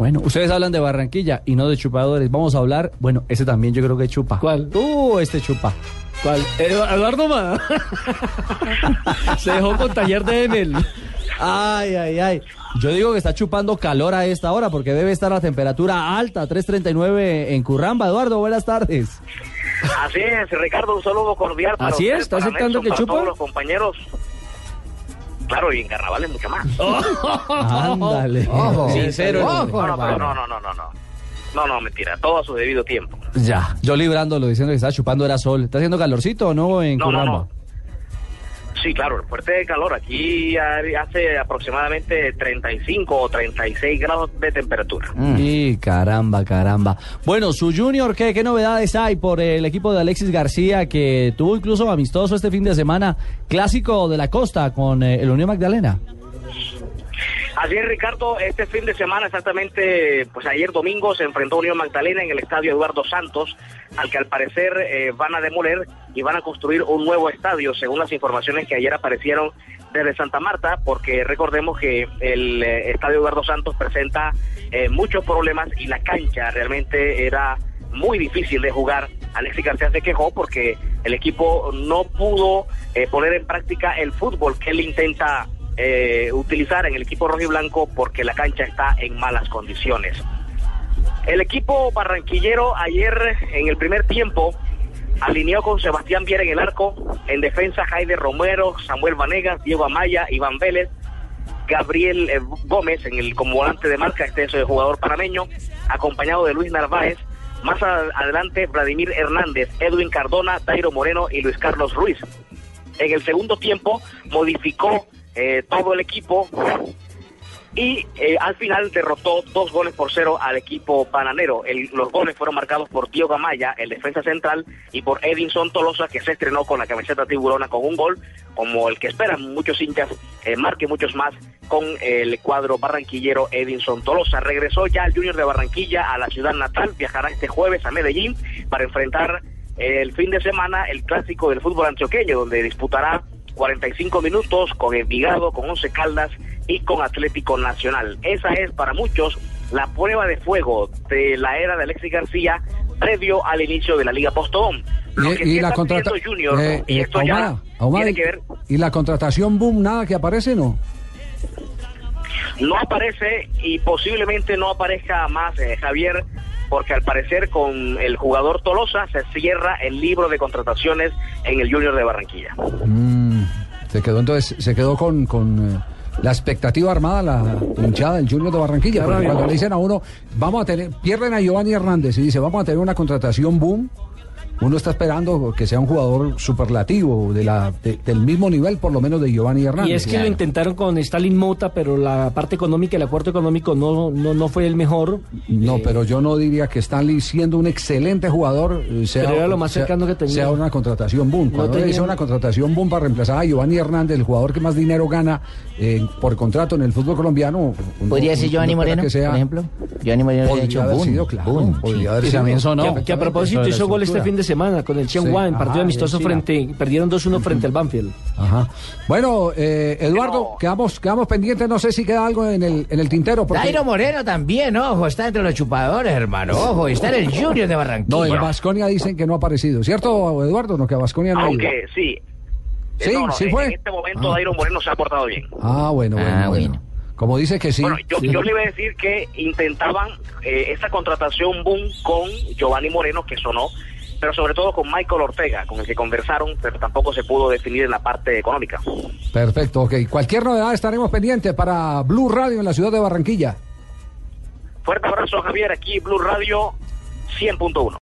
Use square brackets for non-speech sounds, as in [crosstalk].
Bueno, ustedes hablan de Barranquilla y no de chupadores. Vamos a hablar, bueno, ese también yo creo que chupa. ¿Cuál? Uh, este chupa. ¿Cuál? Edu- Eduardo Ma. [laughs] Se dejó contagiar de Enel. Ay, ay, ay. Yo digo que está chupando calor a esta hora porque debe estar la temperatura alta, 3.39 en Curramba. Eduardo, buenas tardes. Así es, Ricardo, un saludo cordial para Así usted, es, ¿está aceptando que para chupa? todos los compañeros. Claro, y en carnaval es mucho más. [laughs] Ándale. [laughs] Sincero. No, no, no, no, no, no, no. No, no, mentira, todo a su debido tiempo. Ya, yo librándolo diciendo que está chupando era sol. ¿Está haciendo calorcito o no en No, no. Sí, claro, el fuerte calor. Aquí hace aproximadamente 35 o 36 grados de temperatura. Y caramba, caramba. Bueno, su junior, ¿qué, ¿qué novedades hay por el equipo de Alexis García que tuvo incluso amistoso este fin de semana, clásico de la costa con eh, el Unión Magdalena? Así es, Ricardo, este fin de semana, exactamente, pues ayer domingo se enfrentó Unión Magdalena en el estadio Eduardo Santos, al que al parecer eh, van a demoler y van a construir un nuevo estadio, según las informaciones que ayer aparecieron desde Santa Marta, porque recordemos que el eh, estadio Eduardo Santos presenta eh, muchos problemas y la cancha realmente era muy difícil de jugar. Alexis García se quejó porque el equipo no pudo eh, poner en práctica el fútbol que él intenta eh, utilizar en el equipo rojo y blanco porque la cancha está en malas condiciones. El equipo barranquillero ayer en el primer tiempo alineó con Sebastián Viera en el arco, en defensa Jaide Romero, Samuel Vanegas, Diego Amaya, Iván Vélez, Gabriel eh, Gómez en el como volante de marca, este es el jugador panameño, acompañado de Luis Narváez, más adelante Vladimir Hernández, Edwin Cardona, Dairo Moreno y Luis Carlos Ruiz. En el segundo tiempo modificó eh, todo el equipo y eh, al final derrotó dos goles por cero al equipo bananero. El- los goles fueron marcados por Diego Amaya, el defensa central, y por Edinson Tolosa, que se estrenó con la camiseta tiburona con un gol, como el que esperan muchos hinchas, eh, marque muchos más con el cuadro barranquillero Edinson Tolosa. Regresó ya el Junior de Barranquilla a la ciudad natal, viajará este jueves a Medellín para enfrentar eh, el fin de semana el clásico del fútbol antioqueño, donde disputará 45 minutos con Envigado, con Once Caldas y con Atlético Nacional. Esa es para muchos la prueba de fuego de la era de Alexis García previo al inicio de la Liga Postobón. Lo que sí está pidiendo Junior, eh, y esto ya tiene que ver, y la contratación boom nada que aparece no no aparece y posiblemente no aparezca más eh, Javier, porque al parecer con el jugador Tolosa se cierra el libro de contrataciones en el Junior de Barranquilla. Mm, se quedó entonces se quedó con, con eh, la expectativa armada la hinchada del Junior de Barranquilla porque cuando le dicen a uno vamos a tener pierden a Giovanni Hernández y dice vamos a tener una contratación boom uno está esperando que sea un jugador superlativo de la de- del mismo nivel por lo menos de Giovanni Hernández Y es que lo intentaron con Stalin Mota, pero la parte económica, el acuerdo económico no, no, no fue el mejor. No, Eh, pero yo no diría que Stanley siendo un excelente jugador eh, sea, Pero era lo más sea- cercano que tenía. sea una contratación boom. Cuando tenía- dice una contratación boom para reemplazar a Giovanni Hernández, el jugador que más dinero gana eh, por contrato en el fútbol colombiano. ¿Podría ser Giovanni Moreno, que sea- por ejemplo? Giovanni Moreno Podría hecho haber boom, sido, claro. boom, podría sí. haber Y sido. también sonó. Que, que a propósito hizo gol este fin de semana con el Sí. Chiang partido Ajá, amistoso frente, perdieron 2-1 frente al Banfield. Ajá. Bueno, eh, Eduardo, No. quedamos, quedamos pendientes. No sé si queda algo en el, en el tintero. porque- Dairo Moreno también, ojo, está entre los chupadores, hermano, ojo, está en el Junior de Barranquilla. No, en Vasconia dicen que no ha aparecido. ¿Cierto, Eduardo? No, que a Vasconia no ha ido. Aunque sí. Sí, no, no, sí en- fue. En este momento Ah. Dairo Moreno se ha portado bien. Ah, bueno, bueno, Ah, bueno. bueno. Como dice que sí. Bueno, yo, Sí. yo le iba a decir que intentaban eh, esa contratación boom con Giovanni Moreno, que sonó, pero sobre todo con Michael Ortega, con el que conversaron, pero tampoco se pudo definir en la parte económica. Perfecto, ok. Cualquier novedad estaremos pendientes para Blue Radio en la ciudad de Barranquilla. Fuerte abrazo, Javier, aquí Blue Radio 100.1.